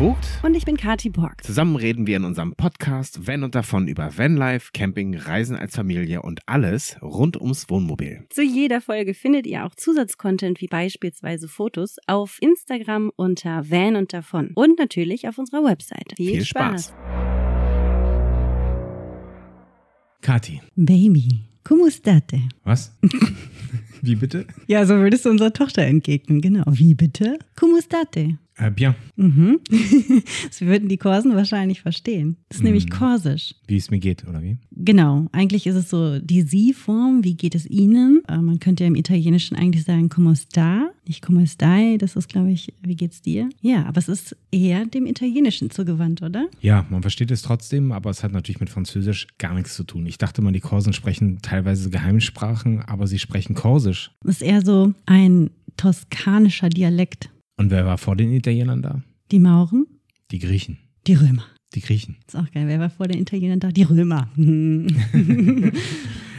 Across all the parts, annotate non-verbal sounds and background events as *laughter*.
Vogt. Und ich bin Kati Borg. Zusammen reden wir in unserem Podcast Van und davon über Vanlife, Camping, Reisen als Familie und alles rund ums Wohnmobil. Zu jeder Folge findet ihr auch Zusatzcontent wie beispielsweise Fotos auf Instagram unter Van und davon und natürlich auf unserer Website. Viel, Viel Spaß. Spaß. Kati. Baby, como state? Was? *laughs* Wie bitte? Ja, so würdest du unserer Tochter entgegnen, genau. Wie bitte? Como state? Äh, bien. Mhm. *laughs* das würden die Korsen wahrscheinlich verstehen. Das ist mhm. nämlich Korsisch. Wie es mir geht, oder wie? Genau. Eigentlich ist es so die Sie-Form. Wie geht es Ihnen? Äh, man könnte ja im Italienischen eigentlich sagen, como sta? Nicht como stai. Das ist, glaube ich, wie geht's dir? Ja, aber es ist eher dem Italienischen zugewandt, oder? Ja, man versteht es trotzdem, aber es hat natürlich mit Französisch gar nichts zu tun. Ich dachte mal, die Korsen sprechen teilweise Geheimsprachen, aber sie sprechen Korsisch. Das ist eher so ein toskanischer Dialekt. Und wer war vor den Italienern da? Die Mauren? Die Griechen. Die Römer. Die Griechen. ist auch geil. Wer war vor den Italienern da? Die Römer. *laughs*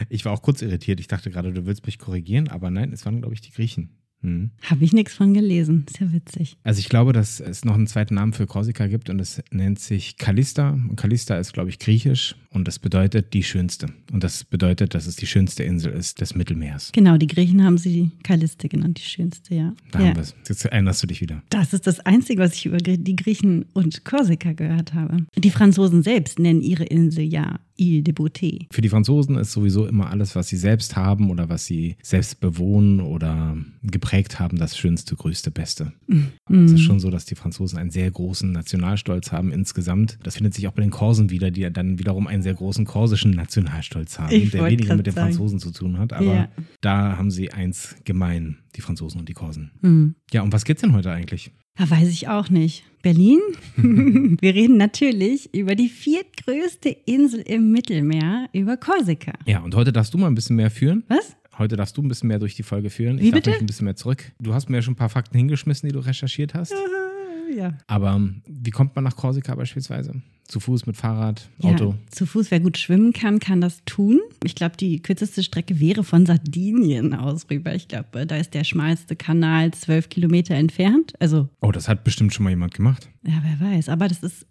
ich war auch kurz irritiert. Ich dachte gerade, du willst mich korrigieren, aber nein, es waren, glaube ich, die Griechen. Hm. Habe ich nichts von gelesen. Ist ja witzig. Also ich glaube, dass es noch einen zweiten Namen für Korsika gibt und es nennt sich Kallista. Und Kallista ist, glaube ich, griechisch und das bedeutet die schönste. Und das bedeutet, dass es die schönste Insel ist des Mittelmeers. Genau, die Griechen haben sie Kalliste genannt, die schönste, ja. Da ja. haben wir es. Jetzt erinnerst du dich wieder. Das ist das Einzige, was ich über die Griechen und Korsika gehört habe. Die Franzosen selbst nennen ihre Insel ja Ile de Beauté. Für die Franzosen ist sowieso immer alles, was sie selbst haben oder was sie selbst bewohnen oder geprägt haben, das Schönste, Größte, Beste. Mhm. Es ist schon so, dass die Franzosen einen sehr großen Nationalstolz haben insgesamt. Das findet sich auch bei den Korsen wieder, die ja dann wiederum einen sehr großen korsischen Nationalstolz haben, ich der weniger mit den sagen. Franzosen zu tun hat. Aber ja. da haben sie eins gemein, die Franzosen und die Korsen. Mhm. Ja, um was geht's denn heute eigentlich? Ja, weiß ich auch nicht. Berlin? *laughs* Wir reden natürlich über die viertgrößte Insel im Mittelmeer, über Korsika. Ja, und heute darfst du mal ein bisschen mehr führen. Was? Heute darfst du ein bisschen mehr durch die Folge führen. Wie ich bitte? darf mich ein bisschen mehr zurück. Du hast mir ja schon ein paar Fakten hingeschmissen, die du recherchiert hast. Ja. Aber wie kommt man nach Korsika beispielsweise? Zu Fuß, mit Fahrrad, Auto? Ja, zu Fuß, wer gut schwimmen kann, kann das tun. Ich glaube, die kürzeste Strecke wäre von Sardinien aus rüber. Ich glaube, da ist der schmalste Kanal zwölf Kilometer entfernt. Also. Oh, das hat bestimmt schon mal jemand gemacht. Ja, wer weiß. Aber das ist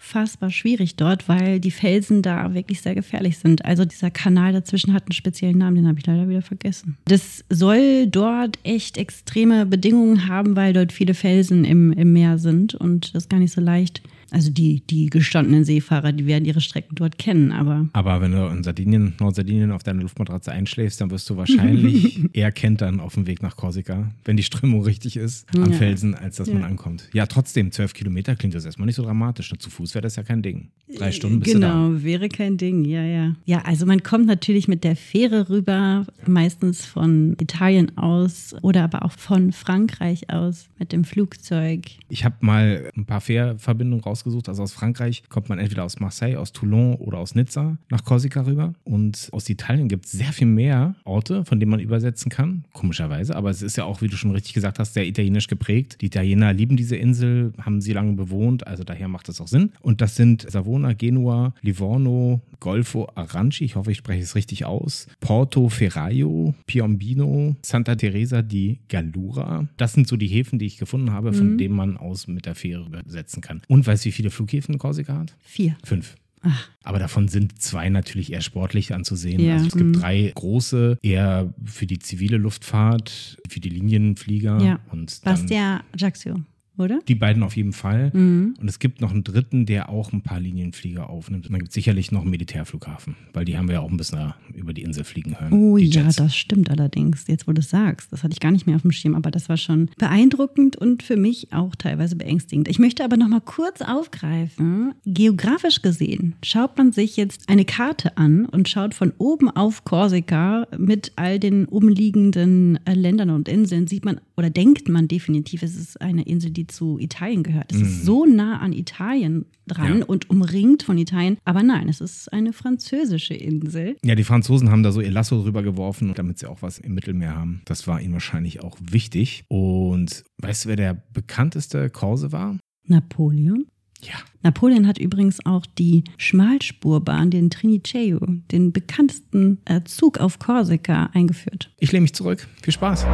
unfassbar schwierig dort, weil die Felsen da wirklich sehr gefährlich sind. Also dieser Kanal dazwischen hat einen speziellen Namen, den habe ich leider wieder vergessen. Das soll dort echt extreme Bedingungen haben, weil dort viele Felsen im, im Meer sind und das gar nicht so leicht also die, die gestandenen Seefahrer, die werden ihre Strecken dort kennen, aber. Aber wenn du in Sardinien, Nordsardinien auf deiner Luftmatratze einschläfst, dann wirst du wahrscheinlich *laughs* eher kentern auf dem Weg nach Korsika, wenn die Strömung richtig ist, am ja. Felsen, als dass ja. man ankommt. Ja, trotzdem, zwölf Kilometer klingt das erstmal nicht so dramatisch. Zu Fuß wäre das ja kein Ding. Drei Stunden bist genau, du da. wäre kein Ding, ja, ja. Ja, also man kommt natürlich mit der Fähre rüber, meistens von Italien aus oder aber auch von Frankreich aus mit dem Flugzeug. Ich habe mal ein paar Fährverbindungen raus rausgesucht. Also aus Frankreich kommt man entweder aus Marseille, aus Toulon oder aus Nizza nach Korsika rüber. Und aus Italien gibt es sehr viel mehr Orte, von denen man übersetzen kann. Komischerweise. Aber es ist ja auch, wie du schon richtig gesagt hast, sehr italienisch geprägt. Die Italiener lieben diese Insel, haben sie lange bewohnt. Also daher macht das auch Sinn. Und das sind Savona, Genua, Livorno, Golfo Aranci, ich hoffe, ich spreche es richtig aus, Porto Ferraio, Piombino, Santa Teresa di Gallura. Das sind so die Häfen, die ich gefunden habe, von mhm. denen man aus mit der Fähre übersetzen kann. Und weißt du, wie viele Flughäfen Korsika hat? Vier. Fünf. Ach. Aber davon sind zwei natürlich eher sportlich anzusehen. Ja. Also es gibt mhm. drei große, eher für die zivile Luftfahrt, für die Linienflieger. Ja. Und Bastia Ajaccio oder? Die beiden auf jeden Fall. Mhm. Und es gibt noch einen dritten, der auch ein paar Linienflieger aufnimmt. Und dann gibt es sicherlich noch einen Militärflughafen, weil die haben wir ja auch ein bisschen über die Insel fliegen hören. Oh ja, das stimmt allerdings. Jetzt, wo du es sagst, das hatte ich gar nicht mehr auf dem Schirm, aber das war schon beeindruckend und für mich auch teilweise beängstigend. Ich möchte aber noch mal kurz aufgreifen. Geografisch gesehen schaut man sich jetzt eine Karte an und schaut von oben auf Korsika mit all den umliegenden äh, Ländern und Inseln, sieht man oder denkt man definitiv, es ist eine Insel, die zu Italien gehört. Es mhm. ist so nah an Italien dran ja. und umringt von Italien. Aber nein, es ist eine französische Insel. Ja, die Franzosen haben da so ihr Lasso drüber geworfen, damit sie auch was im Mittelmeer haben. Das war ihnen wahrscheinlich auch wichtig. Und weißt du, wer der bekannteste Korse war? Napoleon. Ja. Napoleon hat übrigens auch die Schmalspurbahn, den Triniceo, den bekanntesten äh, Zug auf Korsika, eingeführt. Ich lehne mich zurück. Viel Spaß.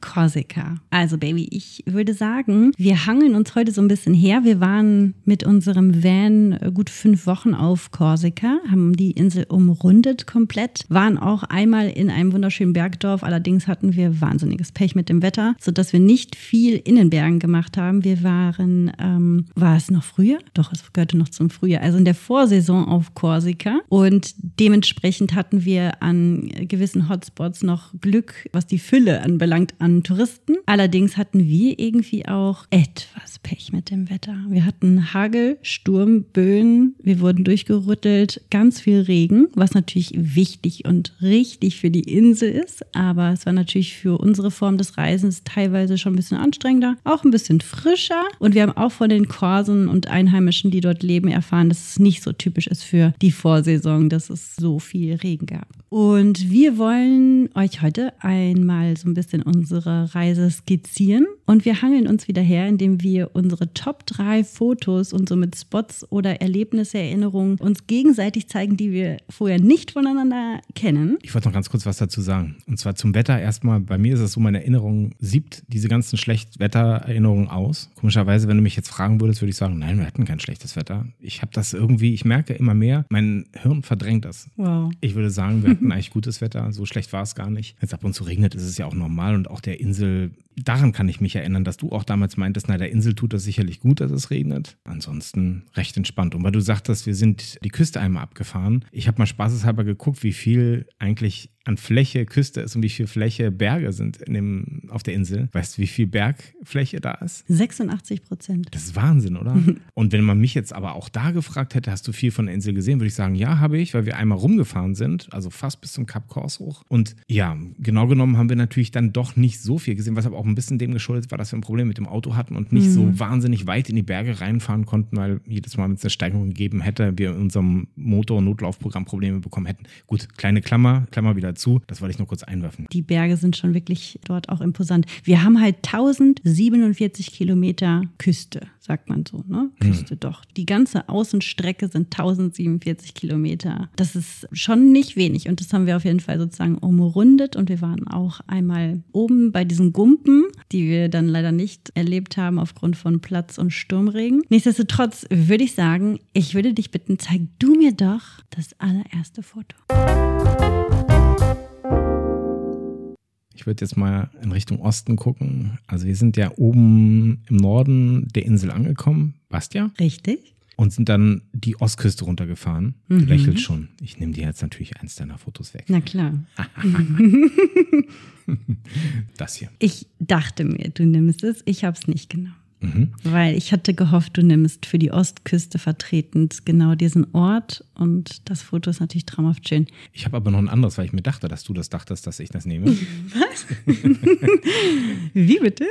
Korsika. Also Baby, ich würde sagen, wir hangeln uns heute so ein bisschen her. Wir waren mit unserem Van gut fünf Wochen auf Korsika, haben die Insel umrundet komplett, waren auch einmal in einem wunderschönen Bergdorf. Allerdings hatten wir wahnsinniges Pech mit dem Wetter, sodass wir nicht viel in den Bergen gemacht haben. Wir waren, ähm, war es noch früher? Doch, es gehörte noch zum Frühjahr, also in der Vorsaison auf Korsika. Und dementsprechend hatten wir an gewissen Hotspots noch Glück, was die Fülle anbelangt an Touristen. Allerdings hatten wir irgendwie auch etwas Pech mit dem Wetter. Wir hatten Hagel, Sturm, Böen, wir wurden durchgerüttelt, ganz viel Regen, was natürlich wichtig und richtig für die Insel ist, aber es war natürlich für unsere Form des Reisens teilweise schon ein bisschen anstrengender, auch ein bisschen frischer und wir haben auch von den Korsen und Einheimischen, die dort leben, erfahren, dass es nicht so typisch ist für die Vorsaison, dass es so viel Regen gab. Und wir wollen euch heute einmal so ein bisschen unsere Reise skizzieren und wir hangeln uns wieder her, indem wir unsere Top 3 Fotos und somit Spots oder Erlebnisse, Erinnerungen uns gegenseitig zeigen, die wir vorher nicht voneinander kennen. Ich wollte noch ganz kurz was dazu sagen. Und zwar zum Wetter erstmal. Bei mir ist es so, meine Erinnerung siebt diese ganzen Schlechtwettererinnerungen aus. Komischerweise, wenn du mich jetzt fragen würdest, würde ich sagen, nein, wir hatten kein schlechtes Wetter. Ich habe das irgendwie, ich merke immer mehr, mein Hirn verdrängt das. Wow. Ich würde sagen, wir hatten eigentlich gutes Wetter. So schlecht war es gar nicht. Jetzt ab und zu regnet, ist es ja auch normal und auch der Insel daran kann ich mich erinnern, dass du auch damals meintest, na, der Insel tut das sicherlich gut, dass es regnet. Ansonsten recht entspannt. Und weil du sagtest, wir sind die Küste einmal abgefahren. Ich habe mal spaßeshalber geguckt, wie viel eigentlich an Fläche Küste ist und wie viel Fläche Berge sind in dem, auf der Insel. Weißt du, wie viel Bergfläche da ist? 86 Prozent. Das ist Wahnsinn, oder? *laughs* und wenn man mich jetzt aber auch da gefragt hätte, hast du viel von der Insel gesehen, würde ich sagen, ja, habe ich, weil wir einmal rumgefahren sind, also fast bis zum Kap Kors hoch. Und ja, genau genommen haben wir natürlich dann doch nicht so viel gesehen, was aber auch ein bisschen dem geschuldet war, dass wir ein Problem mit dem Auto hatten und nicht mhm. so wahnsinnig weit in die Berge reinfahren konnten, weil jedes Mal, wenn es eine Steigung gegeben hätte, wir in unserem Motor-Notlaufprogramm Probleme bekommen hätten. Gut, kleine Klammer, Klammer wieder zu. Das wollte ich nur kurz einwerfen. Die Berge sind schon wirklich dort auch imposant. Wir haben halt 1047 Kilometer Küste, sagt man so, ne? Hm. Küste hm. doch. Die ganze Außenstrecke sind 1047 Kilometer. Das ist schon nicht wenig und das haben wir auf jeden Fall sozusagen umrundet und wir waren auch einmal oben bei diesen Gumpen, die wir dann leider nicht erlebt haben aufgrund von Platz- und Sturmregen. Nichtsdestotrotz würde ich sagen, ich würde dich bitten, zeig du mir doch das allererste Foto. Ich würde jetzt mal in Richtung Osten gucken. Also wir sind ja oben im Norden der Insel angekommen, Bastia. Richtig. Und sind dann die Ostküste runtergefahren. Mhm. Du lächelst schon. Ich nehme dir jetzt natürlich eins deiner Fotos weg. Na klar. *laughs* das hier. Ich dachte mir, du nimmst es. Ich habe es nicht genommen. Mhm. Weil ich hatte gehofft, du nimmst für die Ostküste vertretend genau diesen Ort und das Foto ist natürlich traumhaft schön. Ich habe aber noch ein anderes, weil ich mir dachte, dass du das dachtest, dass ich das nehme. *laughs* Was? *laughs* Wie bitte?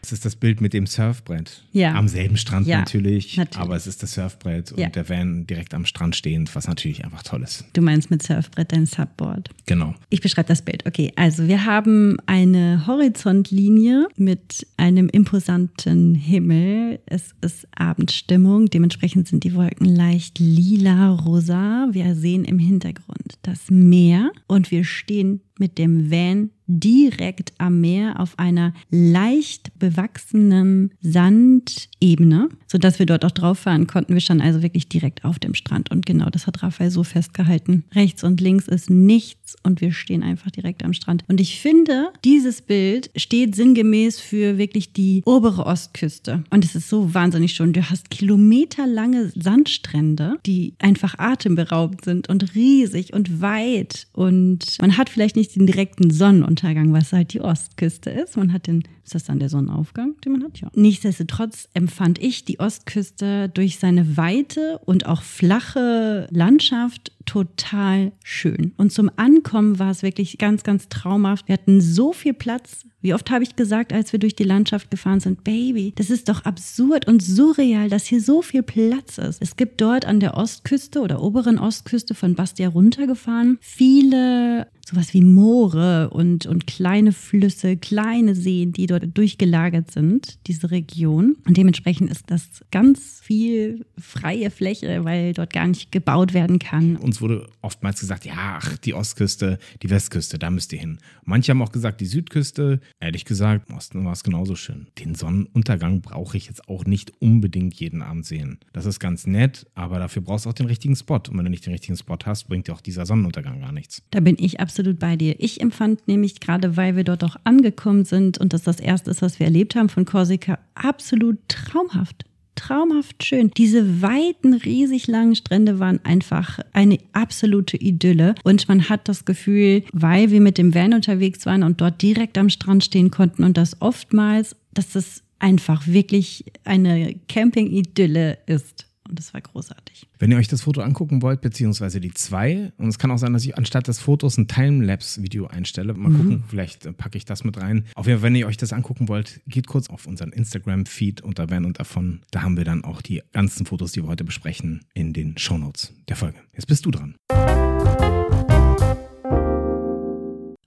Das ist das Bild mit dem Surfbrett. Ja. Am selben Strand ja, natürlich, natürlich, aber es ist das Surfbrett und ja. der Van direkt am Strand stehend, was natürlich einfach toll ist. Du meinst mit Surfbrett dein Subboard. Genau. Ich beschreibe das Bild. Okay, also wir haben eine Horizontlinie mit einem imposanten Himmel. Es ist Abendstimmung, dementsprechend sind die Wolken leicht lila rosa. Wir sehen im Hintergrund das Meer und wir stehen mit dem Van direkt am Meer auf einer leicht bewachsenen Sandebene, sodass wir dort auch drauf fahren konnten. Wir standen also wirklich direkt auf dem Strand und genau das hat Raphael so festgehalten. Rechts und links ist nichts und wir stehen einfach direkt am Strand. Und ich finde, dieses Bild steht sinngemäß für wirklich die obere Ostküste. Und es ist so wahnsinnig schön. Du hast kilometerlange Sandstrände, die einfach atemberaubend sind und riesig und weit. Und man hat vielleicht nicht den direkten Sonnenuntergang, was halt die Ostküste ist. Man hat den, ist das dann der Sonnenaufgang, den man hat? Ja. Nichtsdestotrotz empfand ich die Ostküste durch seine weite und auch flache Landschaft total schön. Und zum Ankommen war es wirklich ganz, ganz traumhaft. Wir hatten so viel Platz. Wie oft habe ich gesagt, als wir durch die Landschaft gefahren sind, Baby, das ist doch absurd und surreal, dass hier so viel Platz ist. Es gibt dort an der Ostküste oder oberen Ostküste von Bastia runtergefahren viele sowas wie Moore und, und kleine Flüsse, kleine Seen, die dort durchgelagert sind, diese Region. Und dementsprechend ist das ganz viel freie Fläche, weil dort gar nicht gebaut werden kann. Uns wurde oftmals gesagt, ja, ach, die Ostküste, die Westküste, da müsst ihr hin. Manche haben auch gesagt, die Südküste. Ehrlich gesagt, im Osten war es genauso schön. Den Sonnenuntergang brauche ich jetzt auch nicht unbedingt jeden Abend sehen. Das ist ganz nett, aber dafür brauchst du auch den richtigen Spot. Und wenn du nicht den richtigen Spot hast, bringt dir auch dieser Sonnenuntergang gar nichts. Da bin ich absolut bei dir. Ich empfand nämlich gerade, weil wir dort auch angekommen sind und das das erste ist, was wir erlebt haben von Korsika, absolut traumhaft traumhaft schön. Diese weiten, riesig langen Strände waren einfach eine absolute Idylle. Und man hat das Gefühl, weil wir mit dem Van unterwegs waren und dort direkt am Strand stehen konnten und das oftmals, dass das einfach wirklich eine Camping-Idylle ist. Und das war großartig. Wenn ihr euch das Foto angucken wollt, beziehungsweise die zwei, und es kann auch sein, dass ich anstatt des Fotos ein Timelapse-Video einstelle. Mal mhm. gucken, vielleicht äh, packe ich das mit rein. Auf jeden Fall, wenn ihr euch das angucken wollt, geht kurz auf unseren Instagram-Feed unter Van und davon. Da haben wir dann auch die ganzen Fotos, die wir heute besprechen, in den Shownotes der Folge. Jetzt bist du dran.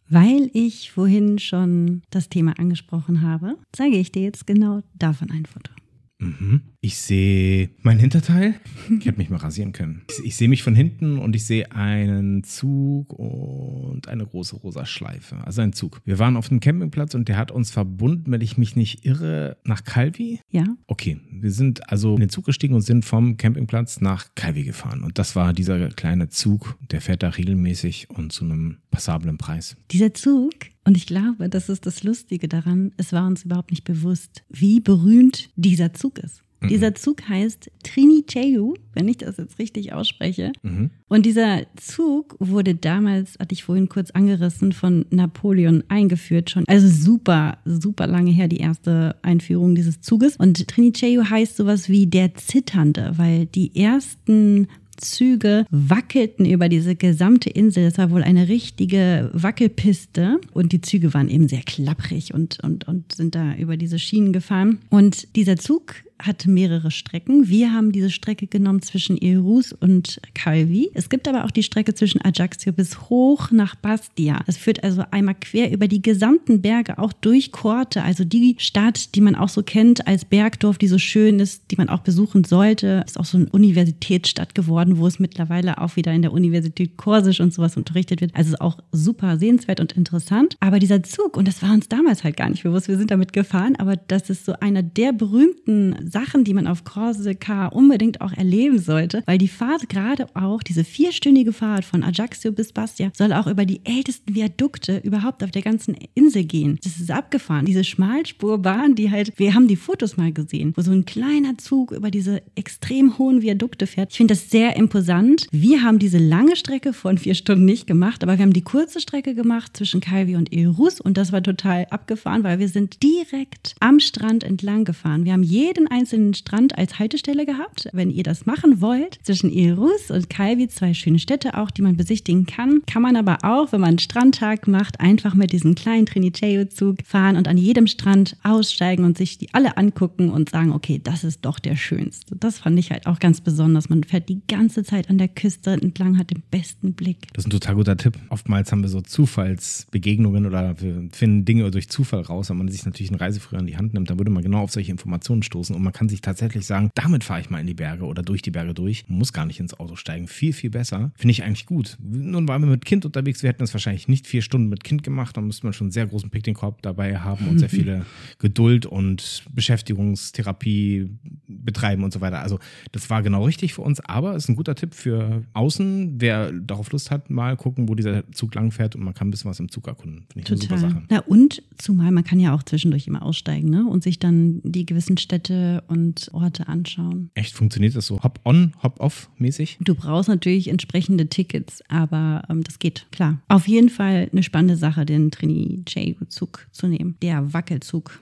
Weil ich vorhin schon das Thema angesprochen habe, zeige ich dir jetzt genau davon ein Foto. Mhm. Ich sehe mein Hinterteil. Ich hätte mich mal rasieren können. Ich, ich, sehe mich von hinten und ich sehe einen Zug und eine große rosa Schleife. Also ein Zug. Wir waren auf dem Campingplatz und der hat uns verbunden, wenn ich mich nicht irre, nach Calvi. Ja. Okay, wir sind also in den Zug gestiegen und sind vom Campingplatz nach Calvi gefahren. Und das war dieser kleine Zug, der fährt da regelmäßig und zu einem passablen Preis. Dieser Zug und ich glaube, das ist das Lustige daran, es war uns überhaupt nicht bewusst, wie berühmt dieser Zug ist. Mhm. Dieser Zug heißt Triniteu, wenn ich das jetzt richtig ausspreche. Mhm. Und dieser Zug wurde damals, hatte ich vorhin kurz angerissen, von Napoleon eingeführt schon. Also super, super lange her die erste Einführung dieses Zuges. Und Triniteu heißt sowas wie der Zitternde, weil die ersten Züge wackelten über diese gesamte Insel. Das war wohl eine richtige Wackelpiste. Und die Züge waren eben sehr klapprig und, und, und sind da über diese Schienen gefahren. Und dieser Zug hat mehrere Strecken. Wir haben diese Strecke genommen zwischen Irus und Calvi. Es gibt aber auch die Strecke zwischen Ajaccio bis hoch nach Bastia. Das führt also einmal quer über die gesamten Berge, auch durch Korte, also die Stadt, die man auch so kennt als Bergdorf, die so schön ist, die man auch besuchen sollte. Ist auch so eine Universitätsstadt geworden, wo es mittlerweile auch wieder in der Universität Korsisch und sowas unterrichtet wird. Also auch super sehenswert und interessant. Aber dieser Zug, und das war uns damals halt gar nicht bewusst, wir sind damit gefahren, aber das ist so einer der berühmten Sachen, die man auf Korsika unbedingt auch erleben sollte, weil die Fahrt gerade auch, diese vierstündige Fahrt von Ajaccio bis Bastia, soll auch über die ältesten Viadukte überhaupt auf der ganzen Insel gehen. Das ist abgefahren. Diese Schmalspurbahn, die halt, wir haben die Fotos mal gesehen, wo so ein kleiner Zug über diese extrem hohen Viadukte fährt. Ich finde das sehr imposant. Wir haben diese lange Strecke von vier Stunden nicht gemacht, aber wir haben die kurze Strecke gemacht zwischen Calvi und Erus und das war total abgefahren, weil wir sind direkt am Strand entlang gefahren. Wir haben jeden einzelnen Strand als Haltestelle gehabt. Wenn ihr das machen wollt, zwischen Irus und Calvi, zwei schöne Städte auch, die man besichtigen kann, kann man aber auch, wenn man einen Strandtag macht, einfach mit diesem kleinen Triniteo-Zug fahren und an jedem Strand aussteigen und sich die alle angucken und sagen, okay, das ist doch der schönste. Das fand ich halt auch ganz besonders. Man fährt die ganze Zeit an der Küste entlang, hat den besten Blick. Das ist ein total guter Tipp. Oftmals haben wir so Zufallsbegegnungen oder wir finden Dinge durch Zufall raus, wenn man sich natürlich einen Reiseführer in die Hand nimmt, dann würde man genau auf solche Informationen stoßen und man kann sich tatsächlich sagen, damit fahre ich mal in die Berge oder durch die Berge durch. Man muss gar nicht ins Auto steigen. Viel, viel besser. Finde ich eigentlich gut. Nun waren wir mit Kind unterwegs. Wir hätten das wahrscheinlich nicht vier Stunden mit Kind gemacht. Da müsste man schon einen sehr großen Picknickkorb dabei haben und sehr *laughs* viele Geduld und Beschäftigungstherapie betreiben und so weiter. Also das war genau richtig für uns, aber es ist ein guter Tipp für außen. Wer darauf Lust hat, mal gucken, wo dieser Zug langfährt und man kann ein bisschen was im Zug erkunden. Finde ich Total. eine super Sache. Na und zumal man kann ja auch zwischendurch immer aussteigen ne? und sich dann die gewissen Städte Städte und Orte anschauen. Echt, funktioniert das so Hop-on, Hop-off mäßig? Du brauchst natürlich entsprechende Tickets, aber ähm, das geht, klar. Auf jeden Fall eine spannende Sache, den Trini-J-Zug zu nehmen. Der Wackelzug.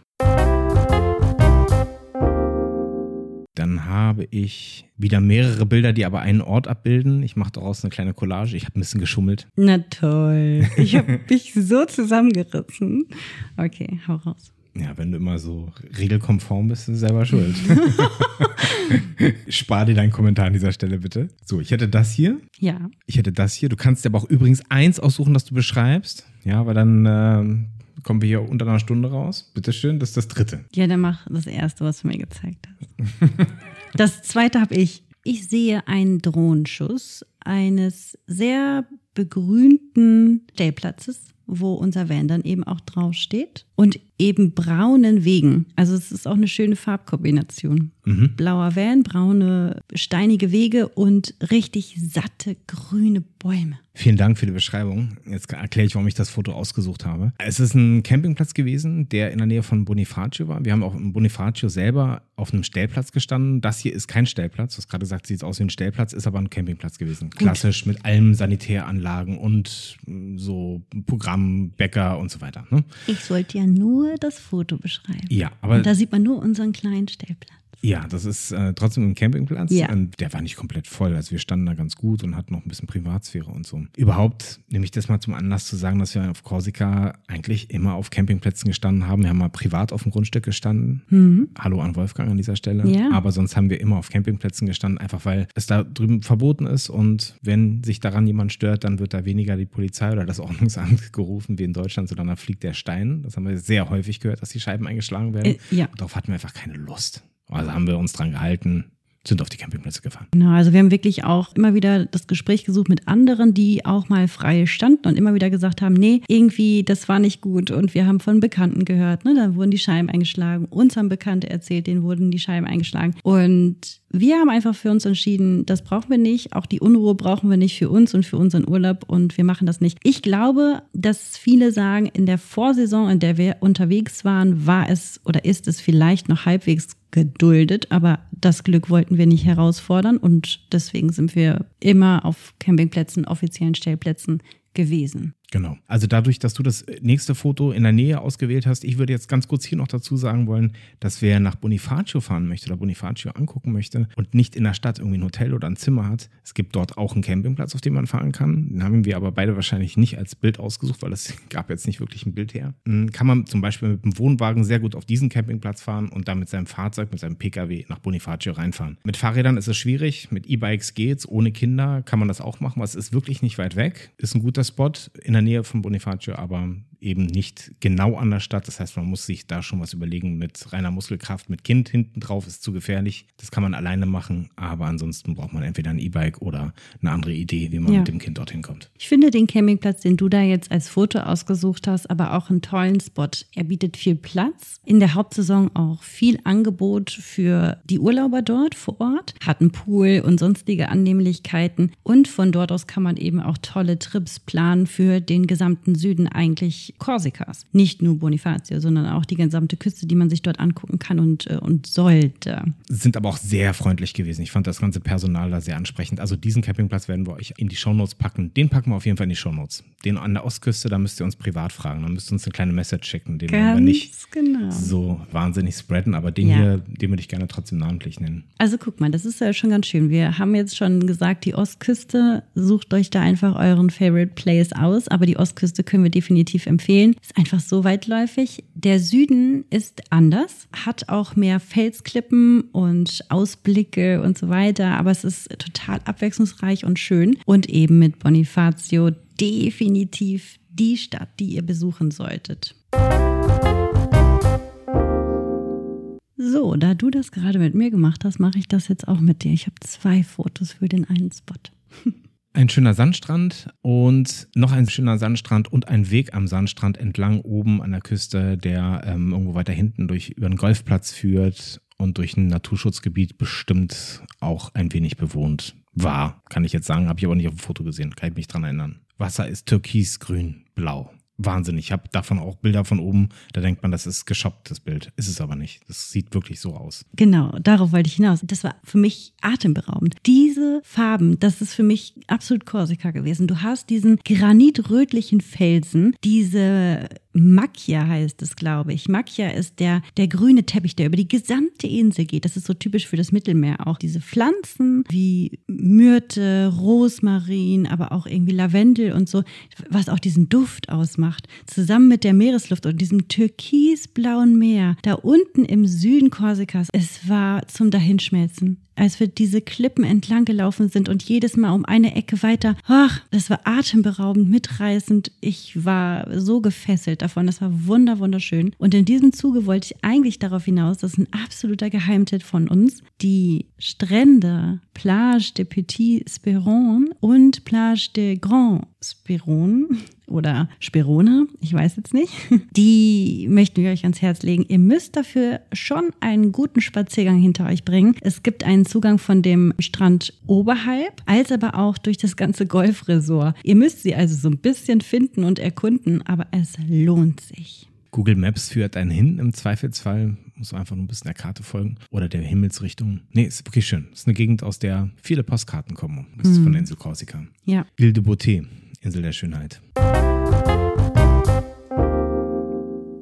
Dann habe ich wieder mehrere Bilder, die aber einen Ort abbilden. Ich mache daraus eine kleine Collage. Ich habe ein bisschen geschummelt. Na toll. Ich habe mich *laughs* so zusammengerissen. Okay, hau raus. Ja, wenn du immer so regelkonform bist, ist selber schuld. *laughs* Spar dir deinen Kommentar an dieser Stelle bitte. So, ich hätte das hier. Ja. Ich hätte das hier. Du kannst dir aber auch übrigens eins aussuchen, das du beschreibst. Ja, aber dann äh, Kommen wir hier unter einer Stunde raus? Bitteschön, das ist das dritte. Ja, dann mach das erste, was du mir gezeigt hast. *laughs* das zweite habe ich. Ich sehe einen Drohenschuss eines sehr begrünten Stellplatzes, wo unser Van dann eben auch draufsteht. Und eben braunen Wegen. Also es ist auch eine schöne Farbkombination. Mhm. Blauer Van, braune, steinige Wege und richtig satte grüne Bäume. Vielen Dank für die Beschreibung. Jetzt erkläre ich, warum ich das Foto ausgesucht habe. Es ist ein Campingplatz gewesen, der in der Nähe von Bonifacio war. Wir haben auch in Bonifacio selber auf einem Stellplatz gestanden. Das hier ist kein Stellplatz. Du hast gerade gesagt, sieht aus wie ein Stellplatz, ist aber ein Campingplatz gewesen. Klassisch mit allen Sanitäranlagen und so Programm, Bäcker und so weiter. Ne? Ich sollte ja nur das Foto beschreiben. Ja, aber Und da sieht man nur unseren kleinen Stellplatz. Ja, das ist äh, trotzdem ein Campingplatz. Ja. Und der war nicht komplett voll. Also wir standen da ganz gut und hatten noch ein bisschen Privatsphäre und so. Überhaupt nehme ich das mal zum Anlass zu sagen, dass wir auf Korsika eigentlich immer auf Campingplätzen gestanden haben. Wir haben mal privat auf dem Grundstück gestanden. Hallo an Wolfgang an dieser Stelle. Mhm. Ja. Aber sonst haben wir immer auf Campingplätzen gestanden, einfach weil es da drüben verboten ist. Und wenn sich daran jemand stört, dann wird da weniger die Polizei oder das Ordnungsamt *laughs* gerufen wie in Deutschland, sondern da fliegt der Stein. Das haben wir sehr häufig gehört, dass die Scheiben eingeschlagen werden. Äh, ja. Darauf hatten wir einfach keine Lust. Also haben wir uns dran gehalten, sind auf die Campingplätze gefahren. Genau, also wir haben wirklich auch immer wieder das Gespräch gesucht mit anderen, die auch mal frei standen und immer wieder gesagt haben, nee, irgendwie, das war nicht gut. Und wir haben von Bekannten gehört, ne, da wurden die Scheiben eingeschlagen. Uns haben Bekannte erzählt, denen wurden die Scheiben eingeschlagen. Und wir haben einfach für uns entschieden, das brauchen wir nicht. Auch die Unruhe brauchen wir nicht für uns und für unseren Urlaub und wir machen das nicht. Ich glaube, dass viele sagen, in der Vorsaison, in der wir unterwegs waren, war es oder ist es vielleicht noch halbwegs geduldet, aber das Glück wollten wir nicht herausfordern und deswegen sind wir immer auf Campingplätzen, offiziellen Stellplätzen gewesen. Genau. Also dadurch, dass du das nächste Foto in der Nähe ausgewählt hast, ich würde jetzt ganz kurz hier noch dazu sagen wollen, dass wer nach Bonifacio fahren möchte oder Bonifacio angucken möchte und nicht in der Stadt irgendwie ein Hotel oder ein Zimmer hat, es gibt dort auch einen Campingplatz, auf dem man fahren kann. Den haben wir aber beide wahrscheinlich nicht als Bild ausgesucht, weil es *laughs* gab jetzt nicht wirklich ein Bild her. Hm, Kann man zum Beispiel mit dem Wohnwagen sehr gut auf diesen Campingplatz fahren und dann mit seinem Fahrzeug, mit seinem Pkw nach Bonifacio reinfahren. Mit Fahrrädern ist es schwierig, mit E-Bikes geht's, ohne Kinder kann man das auch machen, aber es ist wirklich nicht weit weg, ist ein guter Spot in der Nähe von Bonifacio, aber eben nicht genau an der Stadt. Das heißt, man muss sich da schon was überlegen mit reiner Muskelkraft, mit Kind hinten drauf ist zu gefährlich. Das kann man alleine machen, aber ansonsten braucht man entweder ein E-Bike oder eine andere Idee, wie man Ja. mit dem Kind dorthin kommt. Ich finde den Campingplatz, den du da jetzt als Foto ausgesucht hast, aber auch einen tollen Spot. Er bietet viel Platz, in der Hauptsaison auch viel Angebot für die Urlauber dort vor Ort, hat einen Pool und sonstige Annehmlichkeiten und von dort aus kann man eben auch tolle Trips planen für den gesamten Süden eigentlich Korsikas. Nicht nur Bonifacio, sondern auch die gesamte Küste, die man sich dort angucken kann und, äh, und sollte. Sind aber auch sehr freundlich gewesen. Ich fand das ganze Personal da sehr ansprechend. Also diesen Campingplatz werden wir euch in die Shownotes packen. Den packen wir auf jeden Fall in die Shownotes. Den an der Ostküste, da müsst ihr uns privat fragen. Da müsst ihr uns eine kleine Message schicken. Den werden wir nicht genau. so wahnsinnig spreaden, aber den Ja. hier, den würde ich gerne trotzdem namentlich nennen. Also guck mal, das ist ja schon ganz schön. Wir haben jetzt schon gesagt, die Ostküste, sucht euch da einfach euren Favorite Place aus. Aber die Ostküste können wir definitiv empfehlen. Ist einfach so weitläufig. Der Süden ist anders, hat auch mehr Felsklippen und Ausblicke und so weiter. Aber es ist total abwechslungsreich und schön. Und eben mit Bonifacio definitiv die Stadt, die ihr besuchen solltet. So, da du das gerade mit mir gemacht hast, mache ich das jetzt auch mit dir. Ich habe zwei Fotos für den einen Spot. *laughs* Ein schöner Sandstrand und noch ein schöner Sandstrand und ein Weg am Sandstrand entlang oben an der Küste, der ähm, irgendwo weiter hinten durch über einen Golfplatz führt und durch ein Naturschutzgebiet bestimmt auch ein wenig bewohnt war. Kann ich jetzt sagen, habe ich aber nicht auf dem Foto gesehen, kann ich mich dran erinnern. Wasser ist türkis, grün, blau. Wahnsinn. Ich habe davon auch Bilder von oben. Da denkt man, das ist geshoppt, das Bild. Ist es aber nicht. Das sieht wirklich so aus. Genau, darauf wollte ich hinaus. Das war für mich atemberaubend. Diese Farben, das ist für mich absolut Korsika gewesen. Du hast diesen granitrötlichen Felsen, diese Macchia heißt es, glaube ich. Macchia ist der, der grüne Teppich, der über die gesamte Insel geht. Das ist so typisch für das Mittelmeer auch. Diese Pflanzen wie Myrte, Rosmarin, aber auch irgendwie Lavendel und so, was auch diesen Duft ausmacht. Zusammen mit der Meeresluft und diesem türkisblauen Meer, da unten im Süden Korsikas. Es war zum Dahinschmelzen als wir diese Klippen entlang gelaufen sind und jedes Mal um eine Ecke weiter. Ach, das war atemberaubend, mitreißend. Ich war so gefesselt davon. Das war wunder, wunderschön. Und in diesem Zuge wollte ich eigentlich darauf hinaus, das ist ein absoluter Geheimtipp von uns, die Strände Plage de Petit Speron und Plage de Grand Speron oder Sperone, ich weiß jetzt nicht, *laughs* die möchten wir euch ans Herz legen. Ihr müsst dafür schon einen guten Spaziergang hinter euch bringen. Es gibt einen Zugang von dem Strand oberhalb, als aber auch durch das ganze Golfresort. Ihr müsst sie also so ein bisschen finden und erkunden, aber es lohnt sich. Google Maps führt einen hin im Zweifelsfall. Muss einfach nur ein bisschen der Karte folgen oder der Himmelsrichtung. Nee, ist wirklich schön. Ist eine Gegend, aus der viele Postkarten kommen. Das ist von der Insel Korsika. Ja. Ile de Beauté, Insel der Schönheit.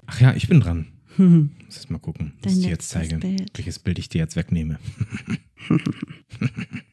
Ach ja, ich bin dran. Hm. *laughs* Muss erst mal gucken, was Dein ich dir jetzt zeige. Bild. Welches Bild ich dir jetzt wegnehme. *laughs*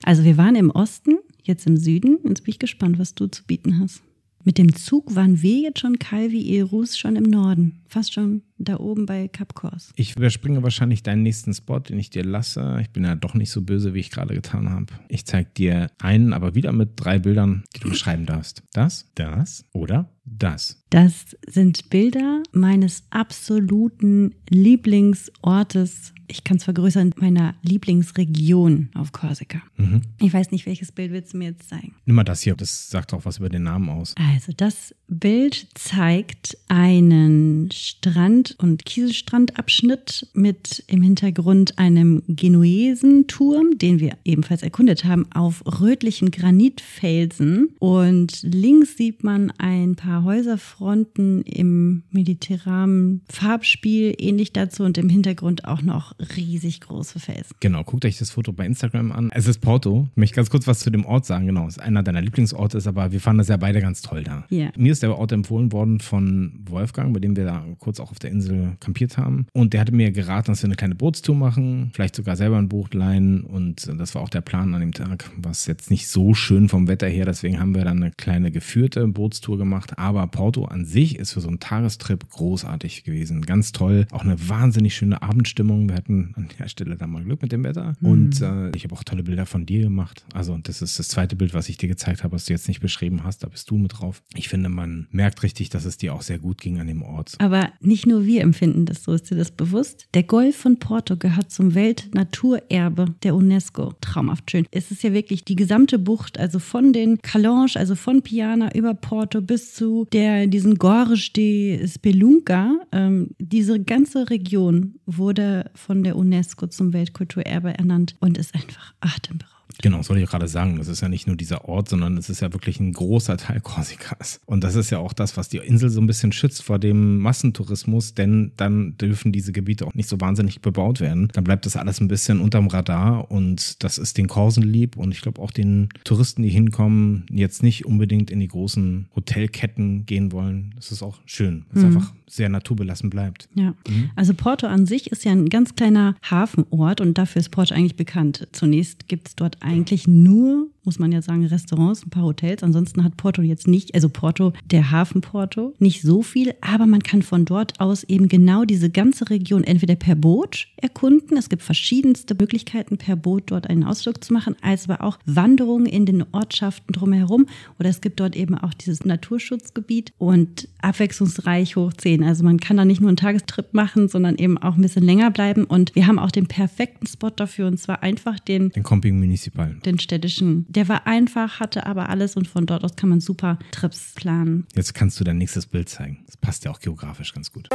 Also wir waren im Osten, jetzt im Süden. Jetzt bin ich gespannt, was du zu bieten hast. Mit dem Zug waren wir jetzt schon Calvi Erus schon im Norden. Fast schon da oben bei Cap Corse. Ich überspringe wahrscheinlich deinen nächsten Spot, den ich dir lasse. Ich bin ja doch nicht so böse, wie ich gerade getan habe. Ich zeige dir einen, aber wieder mit drei Bildern, die du beschreiben darfst. Das, das oder das. Das sind Bilder meines absoluten Lieblingsortes. Ich kann es vergrößern, meiner Lieblingsregion auf Korsika. Mhm. Ich weiß nicht, welches Bild willst du mir jetzt zeigen? Nimm mal das hier, das sagt auch was über den Namen aus. Also das Bild zeigt einen Strand- und Kieselstrandabschnitt mit im Hintergrund einem Genuesenturm, den wir ebenfalls erkundet haben, auf rötlichen Granitfelsen. Und links sieht man ein paar Häuserfronten im mediterranen Farbspiel, ähnlich dazu und im Hintergrund auch noch riesig große Felsen. Genau, guckt euch das Foto bei Instagram an. Es ist Porto. Ich möchte ganz kurz was zu dem Ort sagen. Genau, es ist einer deiner Lieblingsorte, ist aber wir fanden das ja beide ganz toll da. Ja. Mir ist der Ort empfohlen worden von Wolfgang, bei dem wir da kurz auch auf der Insel kampiert haben. Und der hatte mir geraten, dass wir eine kleine Bootstour machen, vielleicht sogar selber ein Boot leihen. Und das war auch der Plan an dem Tag. Was jetzt nicht so schön vom Wetter her, deswegen haben wir dann eine kleine geführte Bootstour gemacht. Aber Porto an sich ist für so einen Tagestrip großartig gewesen. Ganz toll. Auch eine wahnsinnig schöne Abendstimmung. Wir hatten an der Stelle dann mal Glück mit dem Wetter. Und äh, ich habe auch tolle Bilder von dir gemacht. Also das ist das zweite Bild, was ich dir gezeigt habe, was du jetzt nicht beschrieben hast. Da bist du mit drauf. Ich finde, man merkt richtig, dass es dir auch sehr gut ging an dem Ort. Aber nicht nur wir empfinden das so, ist dir das bewusst? Der Golf von Porto gehört zum Weltnaturerbe der UNESCO. Traumhaft schön. Es ist ja wirklich die gesamte Bucht, also von den Calange, also von Piana über Porto bis zu der, diesen Gorge de Spelunca. Ähm, diese ganze Region wurde von der UNESCO zum Weltkulturerbe ernannt und ist einfach atemberaubend. Genau, das wollte ich gerade sagen. Das ist ja nicht nur dieser Ort, sondern es ist ja wirklich ein großer Teil *laughs* Korsikas. Und das ist ja auch das, was die Insel so ein bisschen schützt vor dem Massentourismus, denn dann dürfen diese Gebiete auch nicht so wahnsinnig bebaut werden. Dann bleibt das alles ein bisschen unterm Radar und das ist den Korsen lieb und ich glaube auch den Touristen, die hinkommen, jetzt nicht unbedingt in die großen Hotelketten gehen wollen. Das ist auch schön, weil es einfach sehr naturbelassen bleibt. Ja, also Porto an sich ist ja ein ganz kleiner Hafenort und dafür ist Porto eigentlich bekannt. Zunächst gibt es dort eigentlich nur, muss man ja sagen, Restaurants, ein paar Hotels. Ansonsten hat Porto jetzt nicht, also Porto, der Hafen Porto, nicht so viel, aber man kann von dort aus eben genau diese ganze Region entweder per Boot erkunden. Es gibt verschiedenste Möglichkeiten, per Boot dort einen Ausflug zu machen, als aber auch Wanderungen in den Ortschaften drumherum. Oder es gibt dort eben auch dieses Naturschutzgebiet und abwechslungsreich hoch 10. Also man kann da nicht nur einen Tagestrip machen, sondern eben auch ein bisschen länger bleiben. Und wir haben auch den perfekten Spot dafür und zwar einfach den Den Camping Municipal. Den städtischen. Der war einfach, hatte aber alles und von dort aus kann man super Trips planen. Jetzt kannst du dein nächstes Bild zeigen. Das passt ja auch geografisch ganz gut.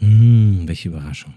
Hm, welche Überraschung.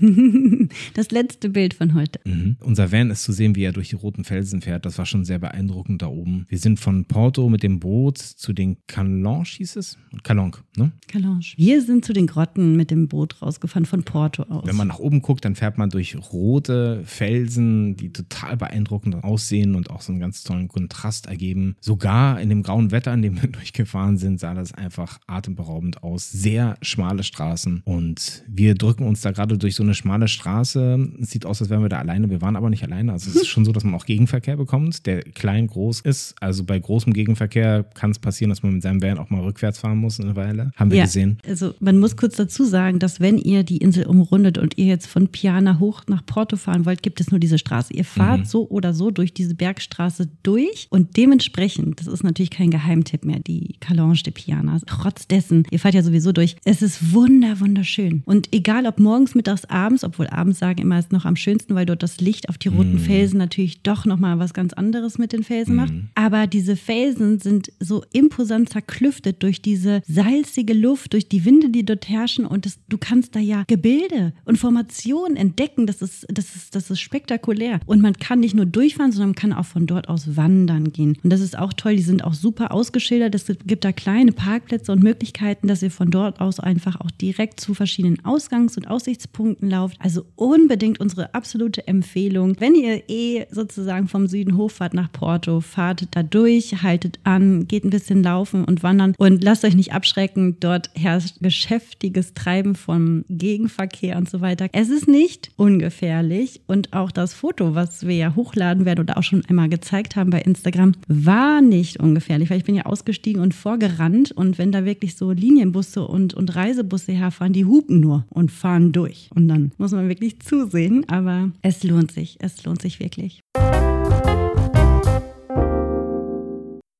*laughs* Das letzte Bild von heute. Mhm. Unser Van ist zu sehen, wie er durch die roten Felsen fährt. Das war schon sehr beeindruckend da oben. Wir sind von Porto mit dem Boot zu den Calange, hieß es? Calanque, ne? Calange. Wir sind zu den Grotten mit dem Boot rausgefahren von Porto aus. Wenn man nach oben guckt, dann fährt man durch rote Felsen, die total beeindruckend aussehen und auch so einen ganz tollen Kontrast ergeben. Sogar in dem grauen Wetter, in dem wir *laughs* durchgefahren sind, sah das einfach atemberaubend aus. Sehr schmale Straßen und Und wir drücken uns da gerade durch so eine schmale Straße. Es sieht aus, als wären wir da alleine. Wir waren aber nicht alleine. Also es ist schon so, dass man auch Gegenverkehr bekommt, der klein, groß ist. Also bei großem Gegenverkehr kann es passieren, dass man mit seinem Van auch mal rückwärts fahren muss eine Weile. Haben wir Ja, gesehen. Also man muss kurz dazu sagen, dass wenn ihr die Insel umrundet und ihr jetzt von Piana hoch nach Porto fahren wollt, gibt es nur diese Straße. Ihr fahrt Mhm. so oder so durch diese Bergstraße durch und dementsprechend, das ist natürlich kein Geheimtipp mehr, die Calange de Piana. Trotz dessen, ihr fahrt ja sowieso durch. Es ist wunder, wunderschön. Und egal ob morgens, mittags, abends, obwohl abends sagen immer ist noch am schönsten, weil dort das Licht auf die roten Felsen natürlich doch nochmal was ganz anderes mit den Felsen macht. Aber diese Felsen sind so imposant zerklüftet durch diese salzige Luft, durch die Winde, die dort herrschen. Und das, du kannst da ja Gebilde und Formationen entdecken. Das ist, das, ist, das ist spektakulär. Und man kann nicht nur durchfahren, sondern man kann auch von dort aus wandern gehen. Und das ist auch toll. Die sind auch super ausgeschildert. Es gibt da kleine Parkplätze und Möglichkeiten, dass ihr von dort aus einfach auch direkt zu verschiedenen Ausgangs- und Aussichtspunkten lauft. Also unbedingt unsere absolute Empfehlung. Wenn ihr eh sozusagen vom Süden hochfahrt nach Porto, fahrt da durch, haltet an, geht ein bisschen laufen und wandern und lasst euch nicht abschrecken. Dort herrscht geschäftiges Treiben vom Gegenverkehr und so weiter. Es ist nicht ungefährlich und auch das Foto, was wir ja hochladen werden oder auch schon einmal gezeigt haben bei Instagram, war nicht ungefährlich, weil ich bin ja ausgestiegen und vorgerannt und wenn da wirklich so Linienbusse und, und Reisebusse herfahren, die hupen nur und fahren durch. Und dann muss man wirklich zusehen, aber es lohnt sich, es lohnt sich wirklich.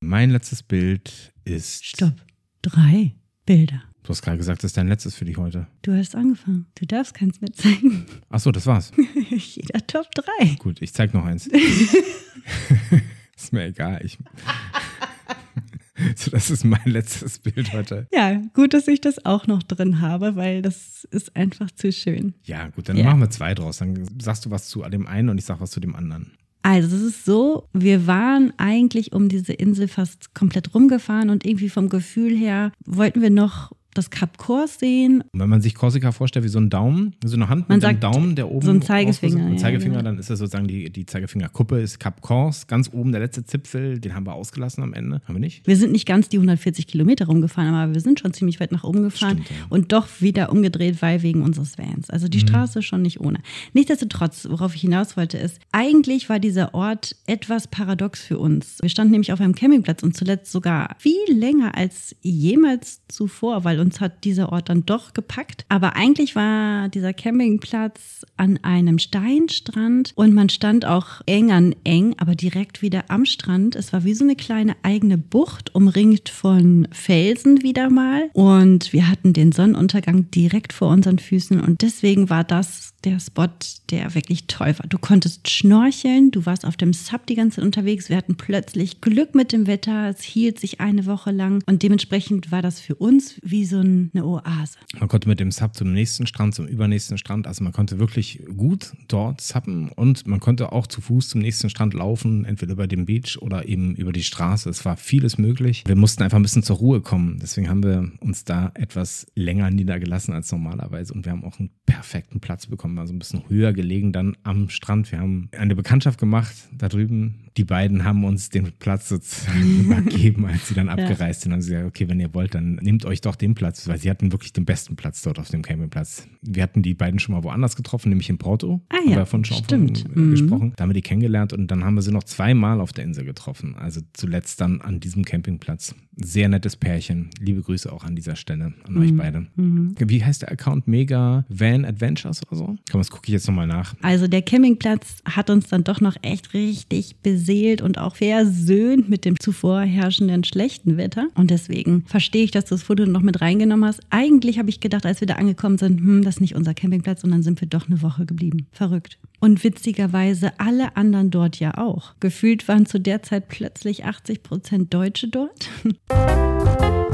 Mein letztes Bild ist. Stopp. Drei Bilder. Du hast gerade gesagt, das ist dein letztes für dich heute. Du hast angefangen. Du darfst keins mehr zeigen. Achso, das war's. *laughs* Jeder Top 3. Gut, ich zeig noch eins. *laughs* ist mir egal. Ich. *laughs* so, das ist mein letztes Bild heute. Ja, gut, dass ich das auch noch drin habe, weil das ist einfach zu schön. Ja, gut, dann Ja. machen wir zwei draus. Dann sagst du was zu dem einen und ich sag was zu dem anderen. Also es ist so, wir waren eigentlich um diese Insel fast komplett rumgefahren und irgendwie vom Gefühl her wollten wir noch das Kap Kors sehen. Und wenn man sich Korsika vorstellt wie so ein Daumen, so eine Hand Man mit einem sagt, Daumen, der oben so ein Zeigefinger, ein ja, Zeigefinger, genau. dann ist das sozusagen die, die Zeigefingerkuppe, ist Cap Kors, ganz oben der letzte Zipfel, den haben wir ausgelassen am Ende. Haben wir nicht? Wir sind nicht ganz die 140 Kilometer rumgefahren, aber wir sind schon ziemlich weit nach oben gefahren Stimmt, ja. und doch wieder umgedreht, weil wegen unseres Vans. Also die Mhm. Straße ist schon nicht ohne. Nichtsdestotrotz, worauf ich hinaus wollte, ist, eigentlich war dieser Ort etwas paradox für uns. Wir standen nämlich auf einem Campingplatz und zuletzt sogar viel länger als jemals zuvor, weil uns hat dieser Ort dann doch gepackt. Aber eigentlich war dieser Campingplatz an einem Steinstrand und man stand auch eng an eng, aber direkt wieder am Strand. Es war wie so eine kleine eigene Bucht, umringt von Felsen wieder mal. Und wir hatten den Sonnenuntergang direkt vor unseren Füßen und deswegen war das der Spot, der wirklich toll war. Du konntest schnorcheln, du warst auf dem Sub die ganze Zeit unterwegs. Wir hatten plötzlich Glück mit dem Wetter. Es hielt sich eine Woche lang und dementsprechend war das für uns wie so eine Oase. Man konnte mit dem Sub zum nächsten Strand, zum übernächsten Strand, also man konnte wirklich gut dort zappen und man konnte auch zu Fuß zum nächsten Strand laufen, entweder über den Beach oder eben über die Straße. Es war vieles möglich. Wir mussten einfach ein bisschen zur Ruhe kommen. Deswegen haben wir uns da etwas länger niedergelassen als normalerweise und wir haben auch einen perfekten Platz bekommen, also ein bisschen höher gelegen dann am Strand. Wir haben eine Bekanntschaft gemacht da drüben. Die beiden haben uns den Platz sozusagen *laughs* übergeben, als sie dann abgereist sind. Dann haben sie gesagt, okay, wenn ihr wollt, dann nehmt euch doch den Platz, weil sie hatten wirklich den besten Platz dort auf dem Campingplatz. Wir hatten die beiden schon mal woanders getroffen, nämlich in Porto. Ah Haben ja, wir davon schon stimmt. Von, äh, Mhm. gesprochen. Da haben wir die kennengelernt und dann haben wir sie noch zweimal auf der Insel getroffen. Also zuletzt dann an diesem Campingplatz. Sehr nettes Pärchen. Liebe Grüße auch an dieser Stelle an Mhm. euch beide. Wie heißt der Account? Mega Van Adventures oder so? Komm, das gucke ich jetzt nochmal nach. Also der Campingplatz hat uns dann doch noch echt richtig beseelt und auch versöhnt mit dem zuvor herrschenden schlechten Wetter. Und deswegen verstehe ich, dass du das Foto noch mit reingenommen hast. Eigentlich habe ich gedacht, als wir da angekommen sind, hm, das ist nicht unser Campingplatz und dann sind wir doch eine Woche geblieben. Verrückt. Und witzigerweise alle anderen dort ja auch. Gefühlt waren zu der Zeit plötzlich 80 Prozent Deutsche dort. *laughs*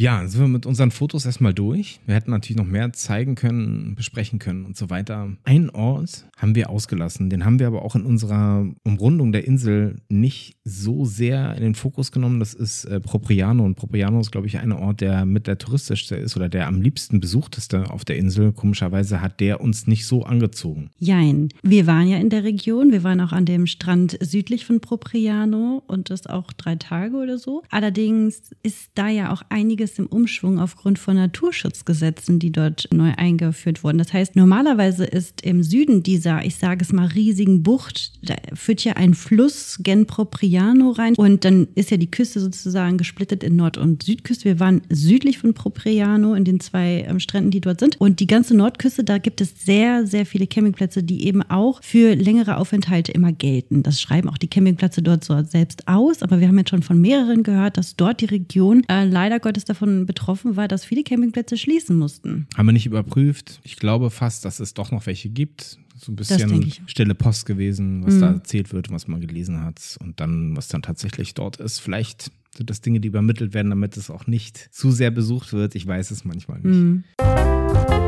Ja, sind wir mit unseren Fotos erstmal durch. Wir hätten natürlich noch mehr zeigen können, besprechen können und so weiter. Einen Ort haben wir ausgelassen, den haben wir aber auch in unserer Umrundung der Insel nicht so sehr in den Fokus genommen. Das ist äh, Propriano. Und Propriano ist, glaube ich, ein Ort, der mit der touristischste ist oder der am liebsten besuchteste auf der Insel. Komischerweise hat der uns nicht so angezogen. Jein. Wir waren ja in der Region. Wir waren auch an dem Strand südlich von Propriano und das auch drei Tage oder so. Allerdings ist da ja auch einiges einiges im Umschwung aufgrund von Naturschutzgesetzen, die dort neu eingeführt wurden. Das heißt, normalerweise ist im Süden dieser, ich sage es mal, riesigen Bucht, da führt ja ein Fluss gen Propriano rein und dann ist ja die Küste sozusagen gesplittet in Nord- und Südküste. Wir waren südlich von Propriano in den zwei ähm, Stränden, die dort sind. Und die ganze Nordküste, da gibt es sehr, sehr viele Campingplätze, die eben auch für längere Aufenthalte immer gelten. Das schreiben auch die Campingplätze dort so selbst aus. Aber wir haben jetzt schon von mehreren gehört, dass dort die Region äh, leider Gottes davon betroffen war, dass viele Campingplätze schließen mussten. Haben wir nicht überprüft. Ich glaube fast, dass es doch noch welche gibt. So ein bisschen stille Post gewesen, was mhm. da erzählt wird, was man gelesen hat und dann, was dann tatsächlich dort ist. Vielleicht sind das Dinge, die übermittelt werden, damit es auch nicht zu sehr besucht wird. Ich weiß es manchmal nicht. Mhm.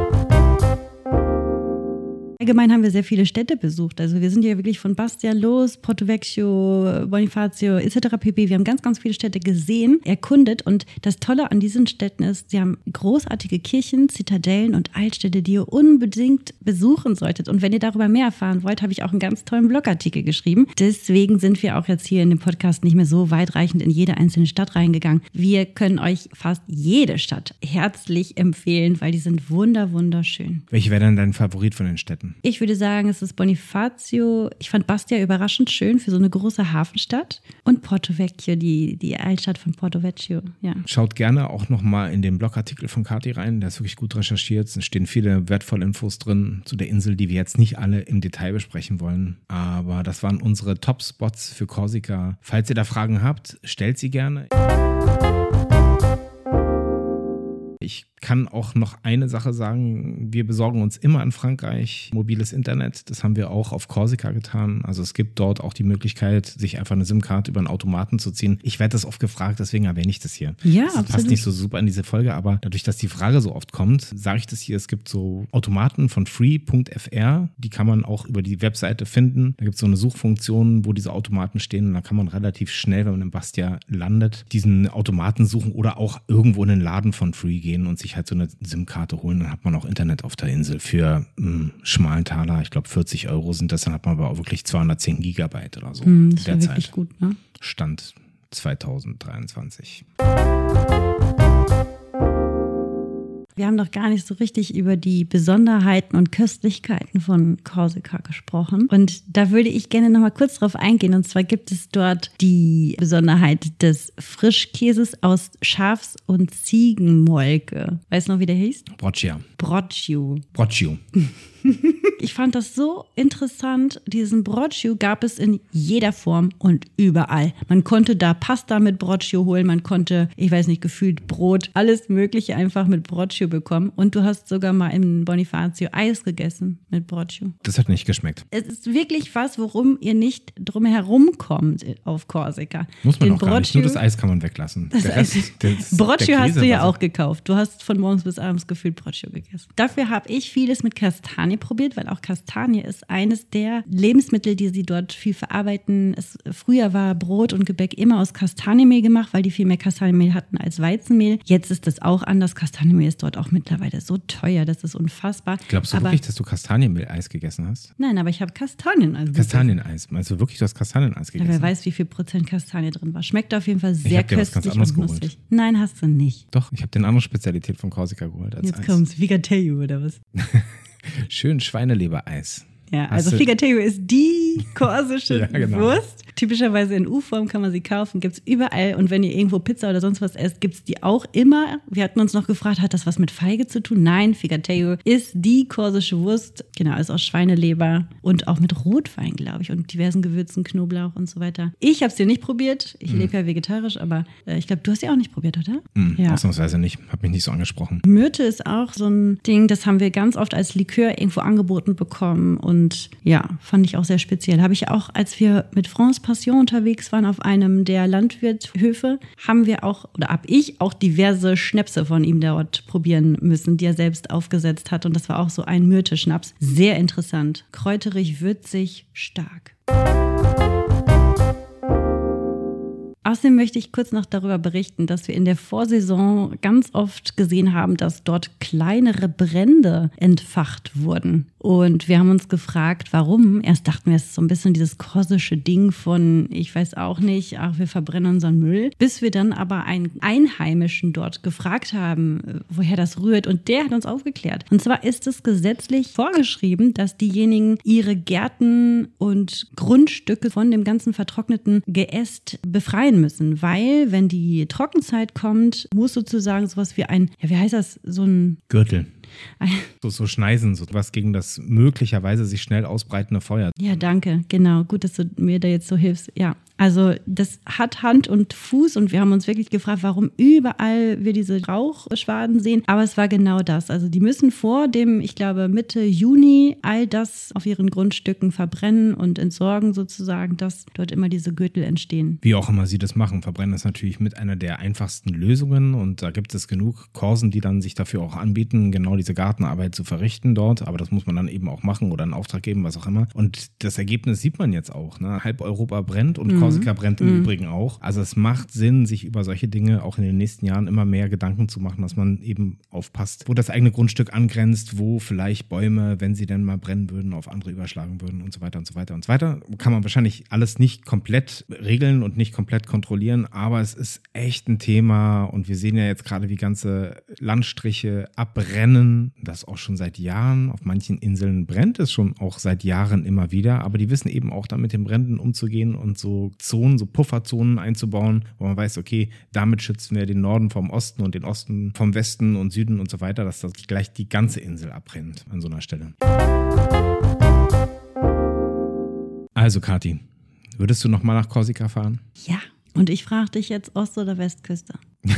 Allgemein haben wir sehr viele Städte besucht. Also wir sind ja wirklich von Bastia los, Porto Vecchio, Bonifacio etc. pp. Wir haben ganz, ganz viele Städte gesehen, erkundet und das Tolle an diesen Städten ist, sie haben großartige Kirchen, Zitadellen und Altstädte, die ihr unbedingt besuchen solltet. Und wenn ihr darüber mehr erfahren wollt, habe ich auch einen ganz tollen Blogartikel geschrieben. Deswegen sind wir auch jetzt hier in dem Podcast nicht mehr so weitreichend in jede einzelne Stadt reingegangen. Wir können euch fast jede Stadt herzlich empfehlen, weil die sind wunder, wunderschön. Welche wäre denn dein Favorit von den Städten? Ich würde sagen, es ist Bonifacio. Ich fand Bastia überraschend schön für so eine große Hafenstadt. Und Porto Vecchio, die, die Altstadt von Porto Vecchio. Ja. Schaut gerne auch nochmal in den Blogartikel von Kati rein. Der ist wirklich gut recherchiert. Es stehen viele wertvolle Infos drin zu der Insel, die wir jetzt nicht alle im Detail besprechen wollen. Aber das waren unsere Top-Spots für Korsika. Falls ihr da Fragen habt, stellt sie gerne. Ich kann auch noch eine Sache sagen. Wir besorgen uns immer in Frankreich mobiles Internet. Das haben wir auch auf Korsika getan. Also es gibt dort auch die Möglichkeit, sich einfach eine SIM-Karte über einen Automaten zu ziehen. Ich werde das oft gefragt, deswegen erwähne ich das hier. Ja, das absolut. passt nicht so super in diese Folge, aber dadurch, dass die Frage so oft kommt, sage ich das hier. Es gibt so Automaten von free.fr, die kann man auch über die Webseite finden. Da gibt es so eine Suchfunktion, wo diese Automaten stehen und da kann man relativ schnell, wenn man in Bastia landet, diesen Automaten suchen oder auch irgendwo in den Laden von Free gehen und sich halt so eine SIM-Karte holen, dann hat man auch Internet auf der Insel für einen hm, schmalen Taler. Ich glaube 40 Euro sind das, dann hat man aber auch wirklich 210 Gigabyte oder so. Mm, das wäre wirklich gut, ne? Stand 2023. Wir haben doch gar nicht so richtig über die Besonderheiten und Köstlichkeiten von Korsika gesprochen. Und da würde ich gerne noch mal kurz drauf eingehen. Und zwar gibt es dort die Besonderheit des Frischkäses aus Schafs- und Ziegenmolke. Weißt du noch, wie der hieß? Broccia. Broccio. Broccio. *laughs* ich fand das so interessant. Diesen Broccio gab es in jeder Form und überall. Man konnte da Pasta mit Broccio holen, man konnte, ich weiß nicht, gefühlt Brot, alles Mögliche einfach mit Broccio bekommen. Und du hast sogar mal in Bonifacio Eis gegessen mit Broccio. Das hat nicht geschmeckt. Es ist wirklich was, worum ihr nicht drum herum kommt auf Korsika. Muss man Den auch Broccio, gar nicht. Nur das Eis kann man weglassen. Das Rest, das, Broccio hast du ja auch gekauft. Du hast von morgens bis abends gefühlt Broccio gegessen. Dafür habe ich vieles mit Kastanien Kastanie probiert, weil auch Kastanie ist eines der Lebensmittel, die sie dort viel verarbeiten. Es, früher war Brot und Gebäck immer aus Kastanienmehl gemacht, weil die viel mehr Kastanienmehl hatten als Weizenmehl. Jetzt ist das auch anders. Kastanienmehl ist dort auch mittlerweile so teuer, das ist unfassbar. Glaubst du aber, wirklich, dass du Kastanienmehl-Eis gegessen hast? Nein, aber ich habe Kastanieneis Kastanieneis. Meinst du wirklich, du hast Kastanieneis gegessen? Ja, wer weiß, wie viel Prozent Kastanie drin war. Schmeckt auf jeden Fall sehr köstlich und nussig. Nein, hast du nicht. Doch, ich habe den andere Spezialität von Korsika geholt als Jetzt Eis. kommt's, Vigatello oder was? *laughs* Schön Schweinelebereis. Ja, also Figateo ist die korsische *laughs* ja, genau. Wurst. Typischerweise in U-Form kann man sie kaufen, gibt es überall. Und wenn ihr irgendwo Pizza oder sonst was esst, gibt es die auch immer. Wir hatten uns noch gefragt, hat das was mit Feige zu tun? Nein, Figateo ist die korsische Wurst. Genau, ist aus Schweineleber und auch mit Rotwein, glaube ich, und diversen Gewürzen, Knoblauch und so weiter. Ich habe es dir nicht probiert. Ich mhm. lebe ja vegetarisch, aber äh, ich glaube, du hast sie auch nicht probiert, oder? Mhm, ja. Ausnahmsweise nicht. Hat mich nicht so angesprochen. Myrte ist auch so ein Ding, das haben wir ganz oft als Likör irgendwo angeboten bekommen. Und ja, fand ich auch sehr speziell. Habe ich auch, als wir mit France Passion unterwegs waren auf einem der Landwirthöfe, haben wir auch, oder habe ich auch diverse Schnäpse von ihm dort probieren müssen, die er selbst aufgesetzt hat. Und das war auch so ein Myrte-Schnaps. Sehr interessant. Kräuterig, würzig, stark. Außerdem möchte ich kurz noch darüber berichten, dass wir in der Vorsaison ganz oft gesehen haben, dass dort kleinere Brände entfacht wurden. Und wir haben uns gefragt, warum. Erst dachten wir, es ist so ein bisschen dieses korsische Ding von, ich weiß auch nicht, ach, wir verbrennen unseren Müll. Bis wir dann aber einen Einheimischen dort gefragt haben, woher das rührt. Und der hat uns aufgeklärt. Und zwar ist es gesetzlich vorgeschrieben, dass diejenigen ihre Gärten und Grundstücke von dem ganzen vertrockneten Geäst befreien müssen. Weil, wenn die Trockenzeit kommt, muss sozusagen sowas wie ein, ja, wie heißt das, so ein Gürtel. So, so Schneisen, so was gegen das möglicherweise sich schnell ausbreitende Feuer. Ja, danke. Genau. Gut, dass du mir da jetzt so hilfst. Ja. Also das hat Hand und Fuß und wir haben uns wirklich gefragt, warum überall wir diese Rauchschwaden sehen. Aber es war genau das. Also die müssen vor dem, ich glaube, Mitte Juni all das auf ihren Grundstücken verbrennen und entsorgen sozusagen, dass dort immer diese Gürtel entstehen. Wie auch immer sie das machen. Verbrennen ist natürlich mit einer der einfachsten Lösungen und da gibt es genug Korsen, die dann sich dafür auch anbieten, genau diese Gartenarbeit zu verrichten dort. Aber das muss man dann eben auch machen oder einen Auftrag geben, was auch immer. Und das Ergebnis sieht man jetzt auch. Ne? Halb Europa brennt und mhm. Korsika brennt im mhm. Übrigen auch. Also es macht Sinn, sich über solche Dinge auch in den nächsten Jahren immer mehr Gedanken zu machen, dass man eben aufpasst, wo das eigene Grundstück angrenzt, wo vielleicht Bäume, wenn sie denn mal brennen würden, auf andere überschlagen würden und so weiter und so weiter und so weiter. Kann man wahrscheinlich alles nicht komplett regeln und nicht komplett kontrollieren, aber es ist echt ein Thema und wir sehen ja jetzt gerade, wie ganze Landstriche abbrennen. Das auch schon seit Jahren. Auf manchen Inseln brennt es schon auch seit Jahren immer wieder, aber die wissen eben auch damit den Bränden umzugehen und so Zonen, so Pufferzonen einzubauen, wo man weiß, okay, damit schützen wir den Norden vom Osten und den Osten vom Westen und Süden und so weiter, dass das gleich die ganze Insel abbrennt an so einer Stelle. Also, Kati, würdest du noch mal nach Korsika fahren? Ja. Und ich frage dich jetzt Ost- oder Westküste? *laughs*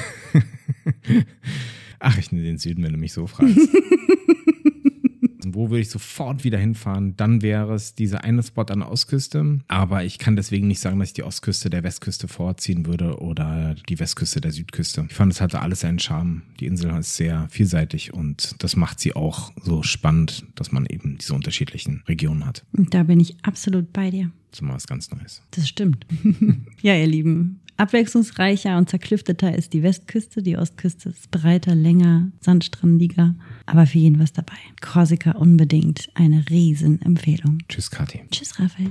Ach, ich nehme den Süden, wenn du mich so fragst. *laughs* wo würde ich sofort wieder hinfahren? Dann wäre es dieser eine Spot an der Ostküste. Aber ich kann deswegen nicht sagen, dass ich die Ostküste der Westküste vorziehen würde oder die Westküste der Südküste. Ich fand, es hatte alles einen Charme. Die Insel ist sehr vielseitig und das macht sie auch so spannend, dass man eben diese unterschiedlichen Regionen hat. Und da bin ich absolut bei dir. Das ist mal was ganz Neues. Das stimmt. *laughs* ja, ihr Lieben, Abwechslungsreicher und zerklüfteter ist die Westküste, die Ostküste ist breiter, länger, sandstrandiger, aber für jeden was dabei. Korsika unbedingt eine Riesenempfehlung. Tschüss, Kathi. Tschüss, Raphael.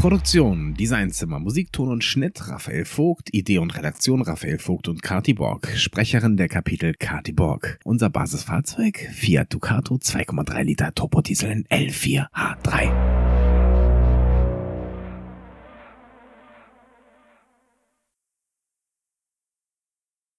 Produktion, Designzimmer, Musikton und Schnitt Raphael Vogt, Idee und Redaktion Raphael Vogt und Kati Borg, Sprecherin der Kapitel Kati Borg. Unser Basisfahrzeug Fiat Ducato 2,3 Liter Turbodiesel in L4H3.